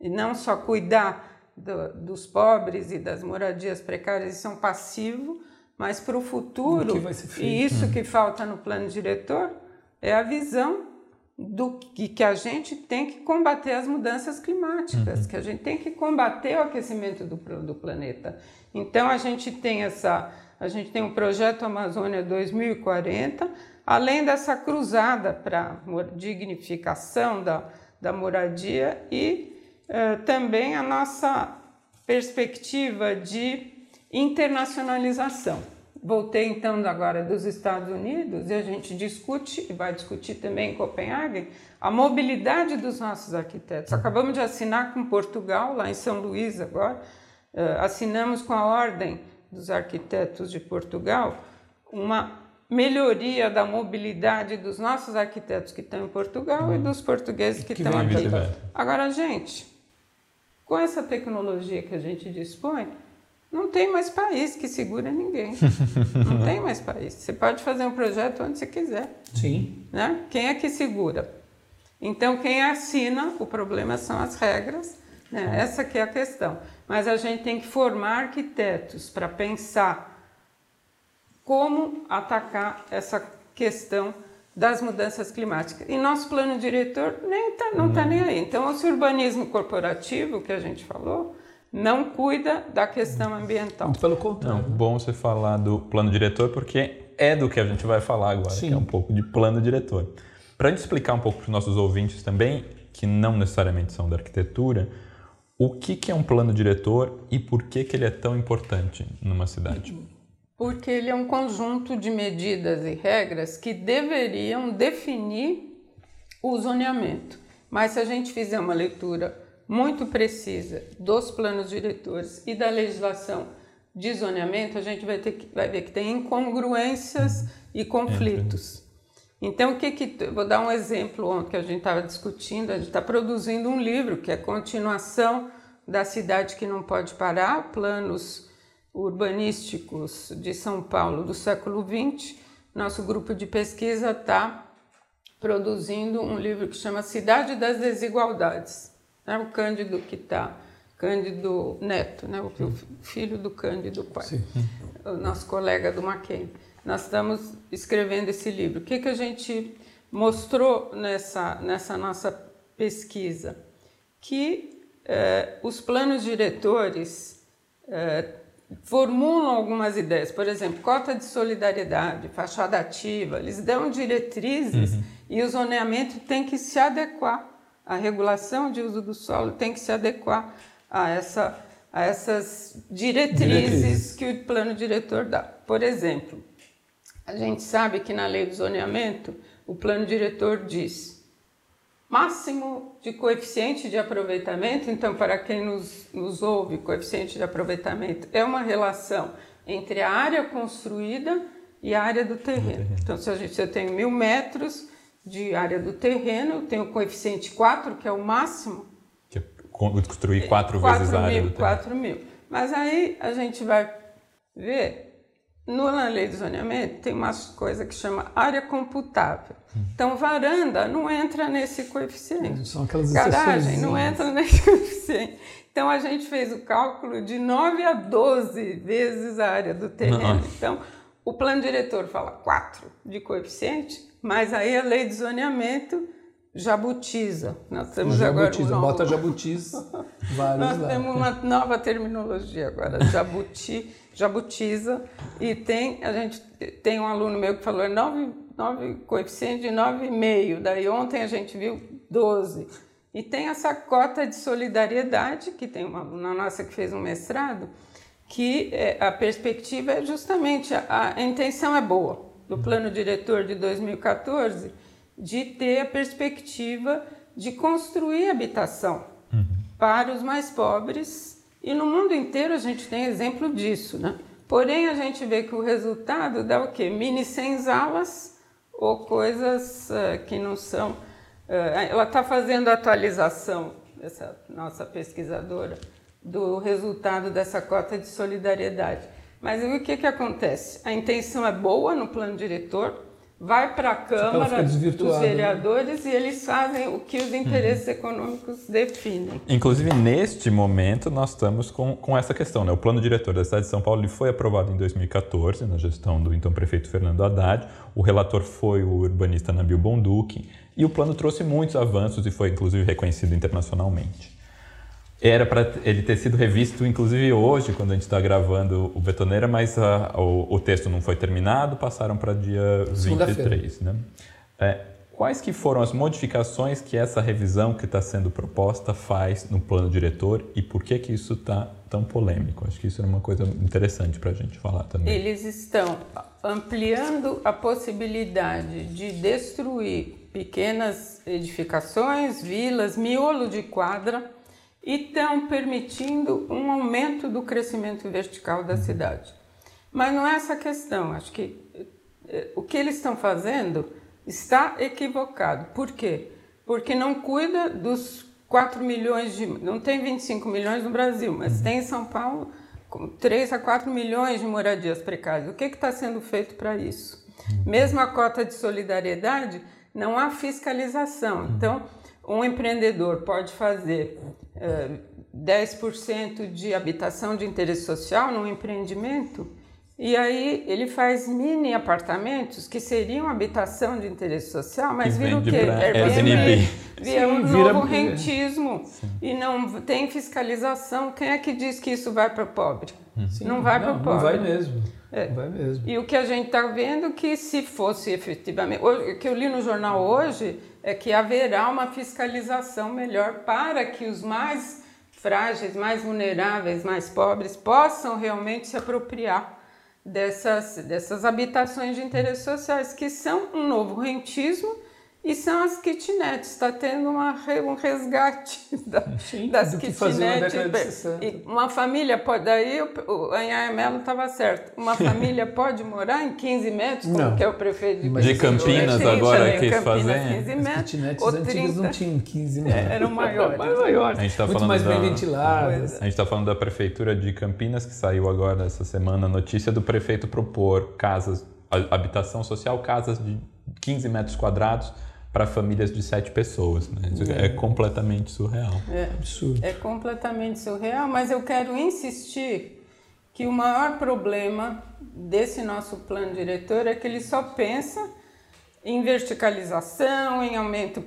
C: e não só cuidar do, dos pobres e das moradias precárias, isso é um passivo, mas para o futuro, e isso hum. que falta no plano diretor, é a visão do que, que a gente tem que combater as mudanças climáticas, uhum. que a gente tem que combater o aquecimento do, do planeta. Então a gente tem essa, a gente tem o projeto Amazônia 2040, além dessa cruzada para dignificação da, da moradia e uh, também a nossa perspectiva de internacionalização. Voltei então agora dos Estados Unidos e a gente discute, e vai discutir também em Copenhague, a mobilidade dos nossos arquitetos. Acabamos de assinar com Portugal, lá em São Luís agora, uh, assinamos com a Ordem dos Arquitetos de Portugal uma melhoria da mobilidade dos nossos arquitetos que estão em Portugal uhum. e dos portugueses que, que estão aqui. Agora, gente, com essa tecnologia que a gente dispõe, não tem mais país que segura ninguém. (laughs) não tem mais país. Você pode fazer um projeto onde você quiser.
B: Sim.
C: Né? Quem é que segura? Então, quem assina, o problema são as regras. Né? Essa que é a questão. Mas a gente tem que formar arquitetos para pensar como atacar essa questão das mudanças climáticas. E nosso plano diretor nem tá, não está nem aí. Então, esse urbanismo corporativo que a gente falou não cuida da questão ambiental. Muito
B: pelo contrário.
A: Não, bom você falar do plano diretor, porque é do que a gente vai falar agora, Sim. que é um pouco de plano diretor. Para a gente explicar um pouco para os nossos ouvintes também, que não necessariamente são da arquitetura, o que, que é um plano diretor e por que, que ele é tão importante numa cidade?
C: Porque ele é um conjunto de medidas e regras que deveriam definir o zoneamento. Mas se a gente fizer uma leitura muito precisa dos planos diretores e da legislação de zoneamento, a gente vai, ter que, vai ver que tem incongruências e conflitos. Então, o que que. Vou dar um exemplo ontem que a gente estava discutindo. A gente está produzindo um livro que é continuação da cidade que não pode parar, planos urbanísticos de São Paulo do século XX. Nosso grupo de pesquisa está produzindo um livro que chama Cidade das Desigualdades né? o Cândido que está, Cândido Neto, né? o filho do Cândido pai, Sim. o nosso colega do Mackenzie. Nós estamos escrevendo esse livro. O que, que a gente mostrou nessa, nessa nossa pesquisa? Que eh, os planos diretores eh, formulam algumas ideias, por exemplo, cota de solidariedade, fachada ativa, eles dão diretrizes uhum. e o zoneamento tem que se adequar a regulação de uso do solo tem que se adequar a, essa, a essas diretrizes, que o plano diretor dá. Por exemplo, a gente sabe que na lei do zoneamento, o plano diretor diz máximo de coeficiente de aproveitamento. Então, para quem nos, nos ouve, coeficiente de aproveitamento é uma relação entre a área construída e a área do terreno. Então, se, a gente, se eu tenho mil metros, de área do terreno, tem o coeficiente 4, que é o máximo.
A: Que é construir 4 vezes a área
C: mil, do terreno. 4 mil. Mas aí a gente vai ver, no, na lei de zoneamento tem uma coisa que chama área computável. Hum. Então, varanda não entra nesse coeficiente.
B: São aquelas
C: Garagem não entra nesse (laughs) coeficiente. Então, a gente fez o cálculo de 9 a 12 vezes a área do terreno. Não. Então, o plano diretor fala 4 de coeficiente, mas aí a lei de zoneamento jabutiza.
B: Nós temos jabutiza, agora um bota jabutiza (laughs) vários
C: Nós lá. temos uma nova terminologia agora, jabuti, jabutiza e tem a gente tem um aluno meu que falou 9, 9 coeficiente de 9,5. Daí ontem a gente viu 12. E tem essa cota de solidariedade, que tem uma aluna nossa que fez um mestrado, que é, a perspectiva é justamente a, a intenção é boa do plano diretor de 2014 de ter a perspectiva de construir habitação uhum. para os mais pobres e no mundo inteiro a gente tem exemplo disso, né? Porém a gente vê que o resultado dá o quê? Mini senzalas ou coisas uh, que não são. Uh, ela está fazendo atualização, essa nossa pesquisadora, do resultado dessa cota de solidariedade. Mas o que, que acontece? A intenção é boa no plano diretor, vai para a Câmara dos né? vereadores né? e eles fazem o que os interesses uhum. econômicos definem.
A: Inclusive, neste momento, nós estamos com, com essa questão. Né? O plano diretor da cidade de São Paulo ele foi aprovado em 2014, na gestão do então prefeito Fernando Haddad. O relator foi o urbanista Nabil Bonduque. E o plano trouxe muitos avanços e foi, inclusive, reconhecido internacionalmente. Era para ele ter sido revisto, inclusive hoje, quando a gente está gravando o Betoneira, mas a, o, o, texto não foi terminado, passaram para dia 23. Né? É, quais que foram as modificações que essa revisão que está sendo proposta faz no plano diretor e por que que isso está tão polêmico? Acho que isso é uma coisa interessante para a gente falar também.
C: Eles estão ampliando a possibilidade de destruir pequenas edificações, vilas, miolo de quadra e estão permitindo um aumento do crescimento vertical da cidade. Mas não é essa a questão. Acho que eh, o que eles estão fazendo está equivocado. Por quê? Porque não cuida dos 4 milhões de. Não tem 25 milhões no Brasil, mas uhum. tem em São Paulo 3 a 4 milhões de moradias precárias. O que está sendo feito para isso? Uhum. Mesmo a cota de solidariedade, não há fiscalização. Uhum. Então, um empreendedor pode fazer 10% de habitação de interesse social num empreendimento e aí ele faz mini apartamentos que seriam habitação de interesse social, mas viram o quê?
A: Airbnb.
C: Vira um novo rentismo Sim. e não tem fiscalização. Quem é que diz que isso vai para o pobre? Sim. Não vai para o pobre.
B: Não vai mesmo.
C: É.
B: Não vai mesmo.
C: E o que a gente está vendo é que se fosse efetivamente... O que eu li no jornal hoje é que haverá uma fiscalização melhor para que os mais frágeis, mais vulneráveis, mais pobres possam realmente se apropriar dessas, dessas habitações de interesses sociais, que são um novo rentismo e são as kitnets. Está tendo uma, um resgate (laughs) da, Sim, das kitnets. Uma família pode. Daí o, o Anhaia Mello estava certo. Uma (laughs) família pode morar em 15 metros, como não. que é o prefeito
A: de, de Campinas agora quis fazer.
B: 15 metros, as kitnets antigas 30, não tinham 15 metros.
C: É, eram (laughs) maiores.
B: maiores. A gente tá Muito mais da, bem ventiladas.
A: A gente está falando da prefeitura de Campinas, que saiu agora essa semana a notícia do prefeito propor casas, habitação social, casas de 15 metros quadrados para famílias de sete pessoas. Né? É. é. completamente surreal.
C: É absurdo. É completamente surreal, mas eu quero insistir que o maior problema desse nosso plano diretor é que ele só pensa em verticalização, em aumento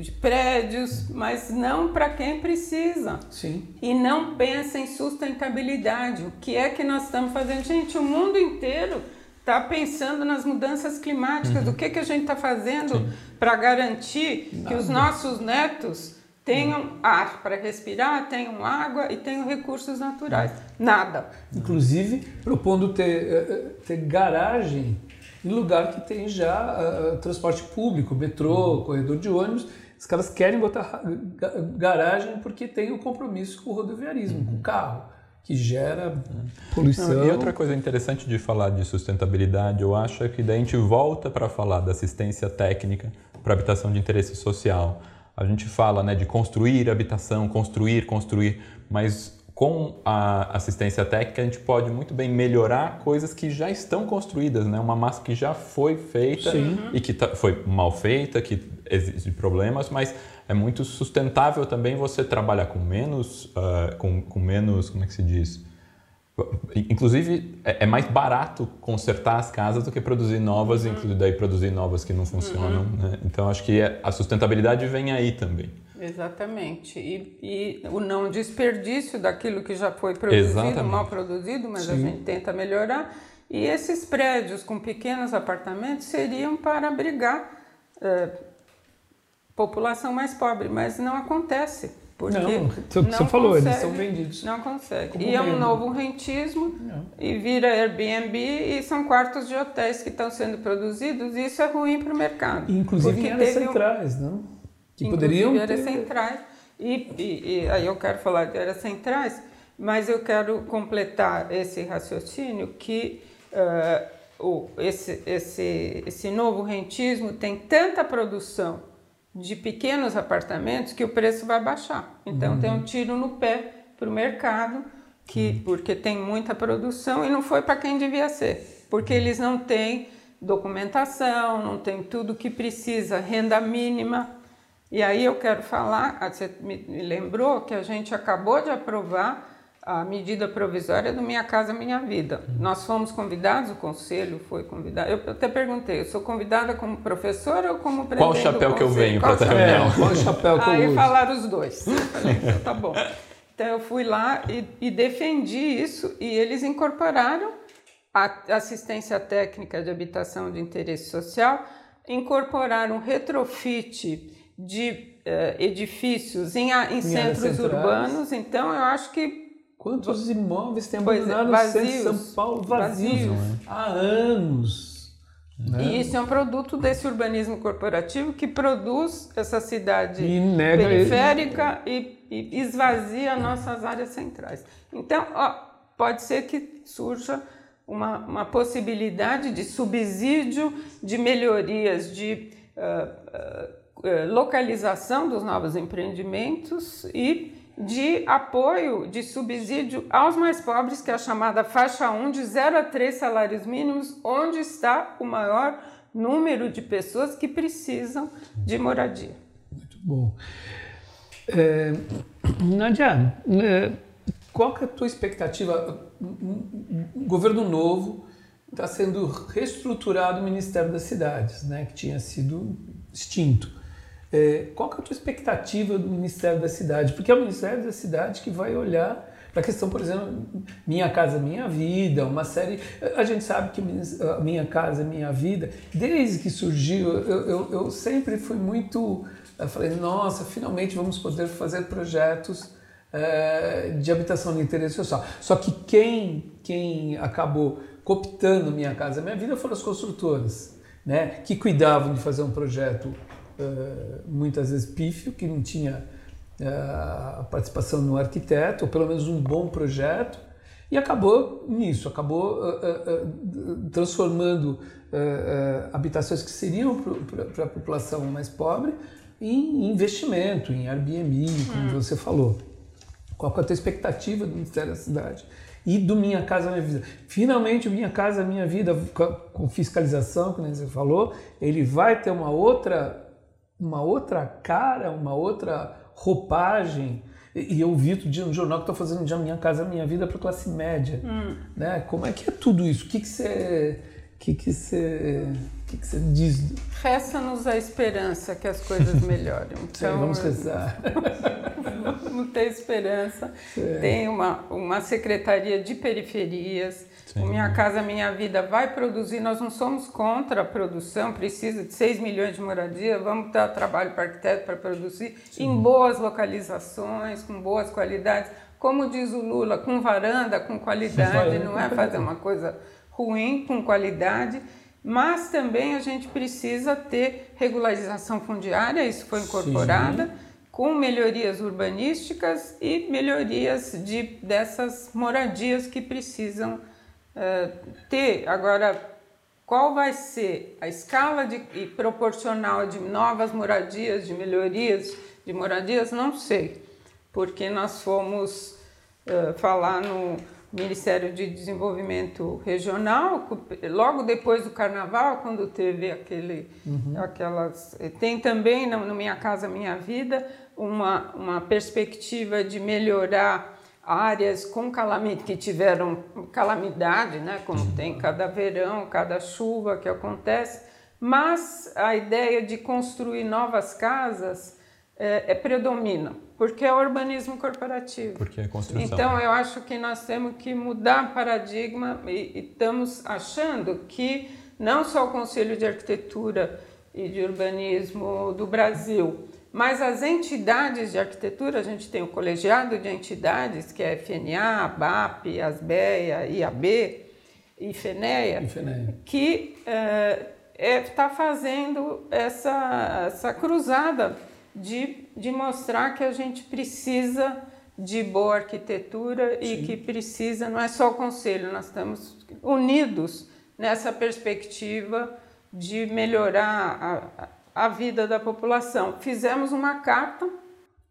C: de prédios, mas não para quem precisa.
B: Sim.
C: E não pensa em sustentabilidade. O que é que nós estamos fazendo? Gente, o mundo inteiro está pensando nas mudanças climáticas. Uhum. O que, que a gente está fazendo para garantir Nada. que os nossos netos tenham uhum. ar para respirar, tenham água e tenham recursos naturais? Nada.
B: Inclusive, propondo ter, eh, eh, ter garagem em lugar que tem já uh, transporte público, metrô, uhum. corredor de ônibus. Os caras querem botar garagem porque tem o compromisso com o rodoviarismo, uhum. com o carro que gera poluição. Não,
A: e outra coisa interessante de falar de sustentabilidade, eu acho, é que daí a gente volta para falar da assistência técnica para habitação de interesse social. A gente fala né, de construir habitação, construir, construir, mas com a assistência técnica a gente pode muito bem melhorar coisas que já estão construídas, né? Uma massa que já foi feita Sim. e que tá, foi mal feita, que existe problemas, mas é muito sustentável também você trabalhar com menos, uh, com, com menos, como é que se diz? Inclusive, é, é, mais barato consertar as casas do que produzir novas, uhum. inclusive daí produzir novas que não funcionam. Uhum. Né? Então, acho que é, a sustentabilidade vem aí também.
C: Exatamente. E, e, o não desperdício daquilo que já foi produzido, Exatamente. mal produzido, mas Sim. a gente tenta melhorar. E esses prédios com pequenos apartamentos seriam para abrigar uh, população mais pobre, mas não acontece. Porque não,
B: você falou, consegue, eles são vendidos.
C: Não consegue. e é um novo rentismo não. e vira Airbnb e são quartos de hotéis que estão sendo produzidos e isso é ruim para o mercado.
B: Inclusive em áreas centrais, um, não?
C: Que poderiam áreas ter... centrais. E, e, e, aí eu quero falar de áreas centrais, mas eu quero completar esse raciocínio que uh, o, esse, esse, esse novo rentismo tem tanta produção de pequenos apartamentos que o preço vai baixar. Então uhum. tem um tiro no pé para o mercado, que uhum. porque tem muita produção e não foi para quem devia ser, porque uhum. eles não têm documentação, não tem tudo que precisa, renda mínima. E aí eu quero falar, ah, você me lembrou que a gente acabou de aprovar a medida provisória do Minha Casa Minha Vida. Nós fomos convidados, o conselho foi convidado. Eu até perguntei, eu sou convidada como professora ou como presidente
A: Qual chapéu que eu venho para essa reunião?
B: Qual chapéu que eu
C: Aí falaram os dois. Eu falei, então, tá bom. Então eu fui lá e, e defendi isso e eles incorporaram a assistência técnica de habitação de interesse social incorporar um retrofit de uh, edifícios em, em centros urbanos. Então, eu acho que
B: Quantos imóveis tem abandonado no centro de São Paulo vazios, vazios. há anos?
C: Né? E isso é um produto desse urbanismo corporativo que produz essa cidade periférica e, e, esvazia nossas áreas centrais. Então, ó, pode ser que surja uma, uma possibilidade de subsídio, de melhorias, de uh, uh, localização dos novos empreendimentos e de apoio, de subsídio aos mais pobres, que é a chamada faixa 1, de 0 a 3 salários mínimos, onde está o maior número de pessoas que precisam de moradia.
B: Muito bom. É, Nadia, é, qual é a tua expectativa? O governo novo está sendo reestruturado o Ministério das Cidades, né, que tinha sido extinto. É, qual que é a tua expectativa do Ministério da Cidade? Porque é o Ministério da Cidade que vai olhar para a questão, por exemplo, Minha Casa Minha Vida, uma série. A gente sabe que Minha Casa Minha Vida, desde que surgiu, eu, eu, eu sempre fui muito. Eu falei, nossa, finalmente vamos poder fazer projetos é, de habitação de interesse social. Só que quem, quem acabou cooptando Minha Casa Minha Vida foram as construtoras, né, que cuidavam de fazer um projeto eh, muitas vezes pífio, que não tinha eh, a participação no arquiteto, ou pelo menos um bom projeto, e acabou nisso, acabou uh, transformando habitações que seriam para a população mais pobre em investimento, em Airbnb, como hum. você falou. Qual é a tua expectativa do Ministério da Cidade? E do Minha Casa Minha Vida. Finalmente, o Minha Casa Minha Vida, com fiscalização, como você falou, ele vai ter uma outra uma outra cara, uma outra roupagem. E eu vi outro dia no jornal que estou fazendo de Minha Casa Minha Vida para classe média. Hum. Né? Como é que é tudo isso? O que, que você. que, que você. Que, que você diz?
C: Resta-nos a esperança que as coisas (laughs) melhorem.
B: Então, vamos rezar. (laughs)
C: vamos ter esperança. Tem uma, uma secretaria de periferias Sim. O Minha Casa Minha Vida vai produzir, nós não somos contra a produção, precisa de 6 milhões de moradia, vamos dar trabalho para arquiteto para produzir Sim. em boas localizações, com boas qualidades. Como diz o Lula, com varanda, com qualidade, não é fazer uma coisa ruim, com qualidade. Mas também a gente precisa ter regularização fundiária, isso foi incorporada. Sim com melhorias urbanísticas e melhorias de, dessas moradias que precisam eh, ter. Agora, qual vai ser a escala de, e proporcional de novas moradias, de melhorias de moradias, não sei, porque nós fomos uh, falar no Ministério de Desenvolvimento Regional, logo depois do Carnaval, quando teve aquele, uhum. aquelas... Tem também no, Minha Casa Minha Vida uma, uma perspectiva de melhorar áreas com calamidade, que tiveram calamidade, né, como tem cada verão, cada chuva que acontece, mas a ideia de construir novas casas é, é predomina, porque é urbanismo corporativo.
A: Porque é construção.
C: Então eu acho que nós temos que mudar paradigma e, e estamos achando que não só o Conselho de Arquitetura e de Urbanismo do Brasil mas as entidades de arquitetura, a gente tem o colegiado de entidades, que é a FNA, a BAP, ASBEA, IAB e FENEA, que está é, é, tá fazendo essa, essa cruzada de, de mostrar que a gente precisa de boa arquitetura Sim. e que precisa, não é só o conselho, nós estamos unidos nessa perspectiva de melhorar a, a vida da população. Fizemos uma carta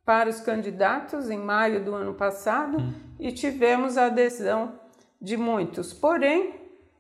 C: para os candidatos em maio do ano passado hum. e tivemos a adesão de muitos. Porém,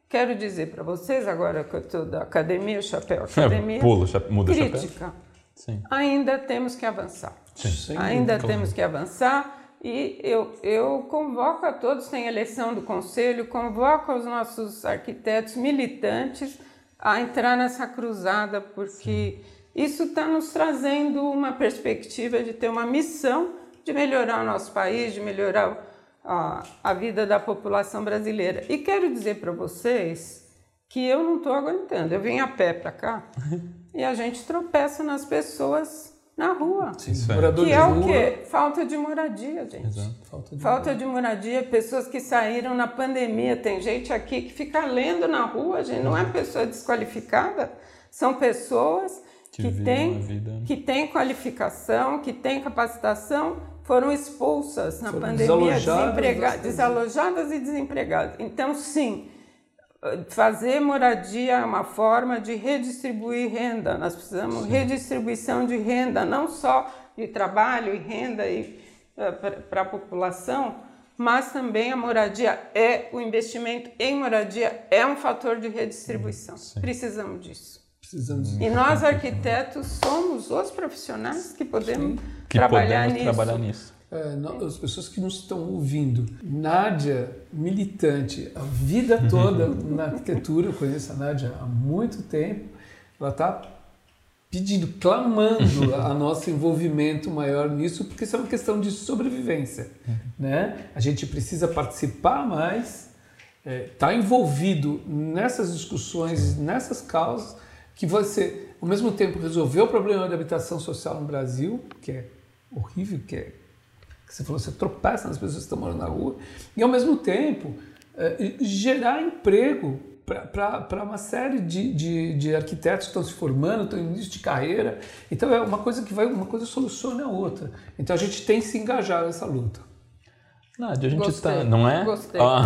C: quero dizer para vocês, agora que eu estou da academia, chapéu, academia,
A: Pulo, muda
C: crítica. Sim. Ainda temos que avançar. Sim. Ainda claro. temos que avançar. E eu, eu convoco a todos, tem eleição do conselho, convoco os nossos arquitetos militantes a entrar nessa cruzada, porque Sim. isso está nos trazendo uma perspectiva de ter uma missão de melhorar o nosso país, de melhorar a, a vida da população brasileira. E quero dizer para vocês que eu não estou aguentando. Eu vim a pé para cá (laughs) e a gente tropeça nas pessoas na rua.
B: Sim,
A: é.
C: Que é o quê? Falta de moradia, gente.
A: Exato.
B: Falta de
C: Falta de moradia, pessoas que saíram na pandemia. Tem gente aqui que fica lendo na rua, gente. Não é pessoa desqualificada. São pessoas
A: Que
C: que, têm,
A: vida-
C: que têm qualificação, que têm capacitação, foram expulsas na
B: Foram
C: pandemia,
B: desalojadas
C: desempregadas,
B: das-
C: desalojadas e desempregadas. Então, sim, fazer moradia é uma forma de redistribuir renda. Nós precisamos redistribuição de renda, não só de trabalho e renda para a população, mas também a moradia é o investimento em moradia é um fator de redistribuição. Precisamos disso.
B: Precisamos.
C: E nós arquitetos somos os profissionais que podemos
A: Que
C: trabalhar
A: podemos
C: nisso.
A: trabalhar nisso.
B: É, as pessoas que nos estão ouvindo, Nádia, militante a vida toda na arquitetura, eu conheço a Nádia há muito tempo, ela está pedindo, clamando (laughs) a nosso envolvimento maior nisso, porque isso é uma questão de sobrevivência. Né? A gente precisa participar mais, estar envolvido nessas discussões, nessas causas, que você, ao mesmo tempo, resolver o problema da habitação social no Brasil, que é horrível, que é você falou, você tropeça nas pessoas que estão morando na rua, e ao mesmo tempo eh, gerar emprego para uma série de, de, de arquitetos que estão se formando, estão em início de carreira. Então é uma coisa que vai, uma coisa soluciona a outra. Então a gente tem que se engajar nessa luta.
A: Nádia, a gente está, não é?
C: gostei.
A: Ah,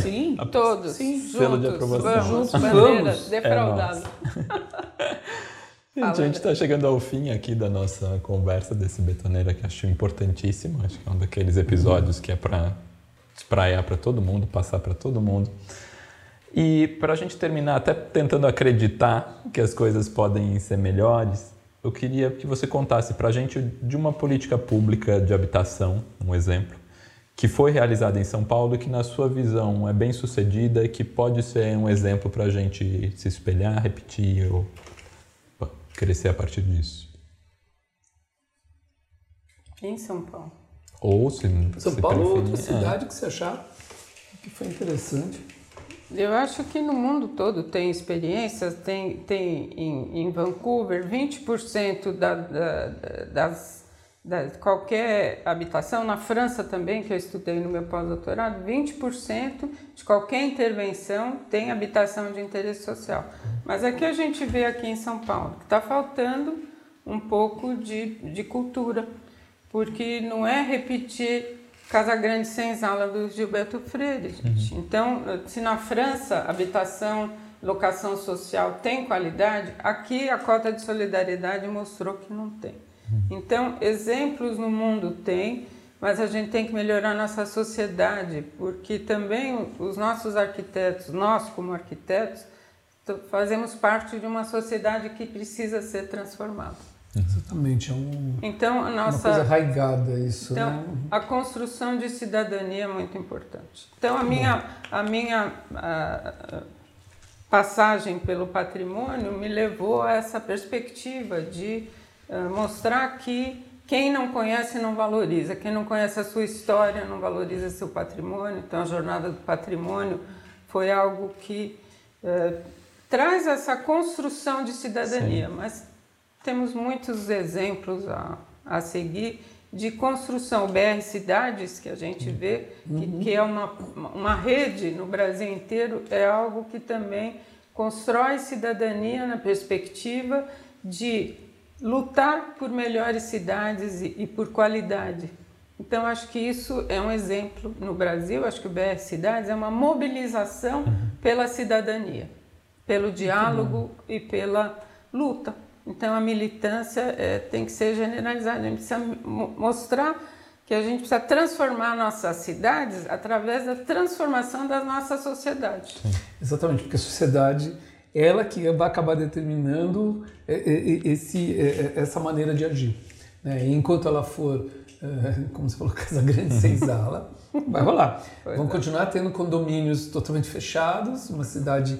B: Sim. (laughs)
C: Todos,
B: Sim.
A: Selo de
C: juntos,
A: aprovação.
C: vamos,
B: Juntos,
C: bandeira
B: vamos.
C: defraudada. (laughs)
A: Gente, a gente está chegando ao fim aqui da nossa conversa desse Betoneira que acho importantíssimo. Acho que é um daqueles episódios que é para espraiar para todo mundo, passar para todo mundo. E para a gente terminar, até tentando acreditar que as coisas podem ser melhores, eu queria que você contasse para a gente de uma política pública de habitação, um exemplo, que foi realizada em São Paulo e que, na sua visão, é bem sucedida e que pode ser um exemplo para a gente se espelhar, repetir ou crescer a partir disso.
C: Em São Paulo.
A: Ou se
B: São
A: se
B: Paulo ou outra
A: é.
B: cidade que você achar que foi interessante.
C: Eu acho que no mundo todo tem experiências, tem, tem em, em Vancouver 20% da, da, das, da, qualquer habitação, na França também, que eu estudei no meu pós-doutorado, 20% de qualquer intervenção tem habitação de interesse social. Mas aqui a gente vê aqui em São Paulo que está faltando um pouco de, de cultura, porque não é repetir Casa Grande Senzala do Gilberto Freire, gente. Então, se na França habitação, locação social tem qualidade, aqui a cota de solidariedade mostrou que não tem. Então, exemplos no mundo tem, mas a gente tem que melhorar nossa sociedade, porque também os nossos arquitetos, nós como arquitetos, fazemos parte de uma sociedade que precisa ser transformada.
B: Exatamente, é um-
C: Então, a
B: uma
C: nossa
B: coisa arraigada isso.
C: então,
B: né?
C: a construção de cidadania é muito importante. Então, a minha, a minha ah, passagem pelo patrimônio me levou a essa perspectiva de mostrar que quem não conhece não valoriza, quem não conhece a sua história não valoriza seu patrimônio. Então, a jornada do patrimônio foi algo que eh, traz essa construção de cidadania, mas temos muitos exemplos a, a seguir de construção. O BR Cidades, que a gente vê, que, que é uma, uma rede no Brasil inteiro, é algo que também constrói cidadania na perspectiva de lutar por melhores cidades e, e por qualidade. Então, acho que isso é um exemplo no Brasil. Acho que o BR Cidades é uma mobilização pela cidadania, pelo diálogo e pela luta. Então, a militância eh, tem que ser generalizada. A gente precisa mo- mostrar que a gente precisa transformar nossas cidades através da transformação da nossa sociedade.
B: Exatamente, porque a sociedade ela que vai acabar determinando é, é, é, esse, é, é, essa maneira de agir. né? Enquanto ela for, é, como você falou, (laughs) Casa Grande sem sala, vai rolar.
C: Pois
B: Vão
C: é.
B: continuar tendo condomínios totalmente fechados, uma cidade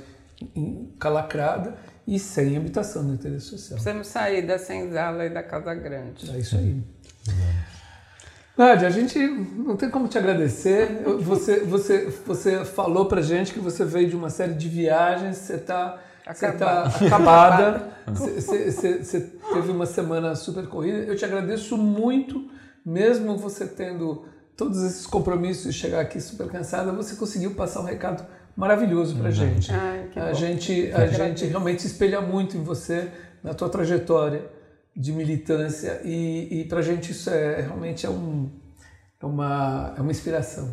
B: calacrada e sem habitação no interesse social.
C: Precisamos sair da senzala e da casa grande.
B: É isso aí. Nádia, a gente não tem como te agradecer. Eu- Você, você, você falou pra gente que você veio de uma série de viagens, você está você está acabada, (laughs) você teve uma semana super corrida. Eu te agradeço muito, mesmo você tendo todos esses compromissos e chegar aqui super cansada, você conseguiu passar um recado maravilhoso para a gente.
C: Ai,
B: a gente. A gente realmente espelha muito em você, na tua trajetória de militância e, e para a gente isso é realmente é, um, é, uma, é uma inspiração.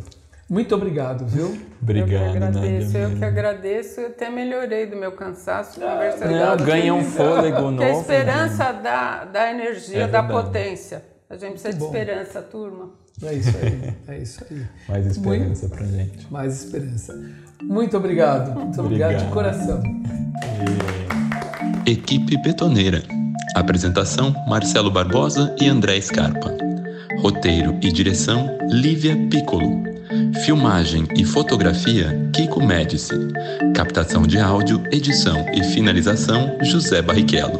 B: Muito obrigado, viu? (laughs)
D: Obrigado. Eu
C: que agradeço, Nádia, eu que agradeço. Eu até melhorei do meu cansaço ah, conversando.
D: Não, ganha um (laughs) fôlego novo.
C: a esperança da, da energia, é da potência. A gente precisa de esperança, turma.
B: É isso aí, (laughs) é isso aí.
D: Mais esperança Muito, pra gente.
B: Mais esperança. Muito obrigado. Muito obrigado, obrigado de coração.
A: Equipe Betoneira. Apresentação: Marcelo Barbosa e André Scarpa. Roteiro e direção: Lívia Piccolo. Filmagem e fotografia: Kiko Médici. Captação de áudio, edição e finalização: José Barrichello.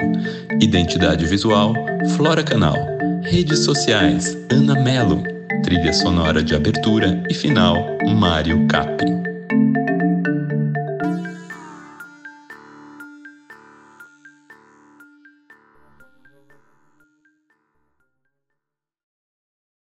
A: Identidade visual: Flora Canal. Redes sociais: Ana Melo. Trilha sonora de abertura e final: Mário Capri.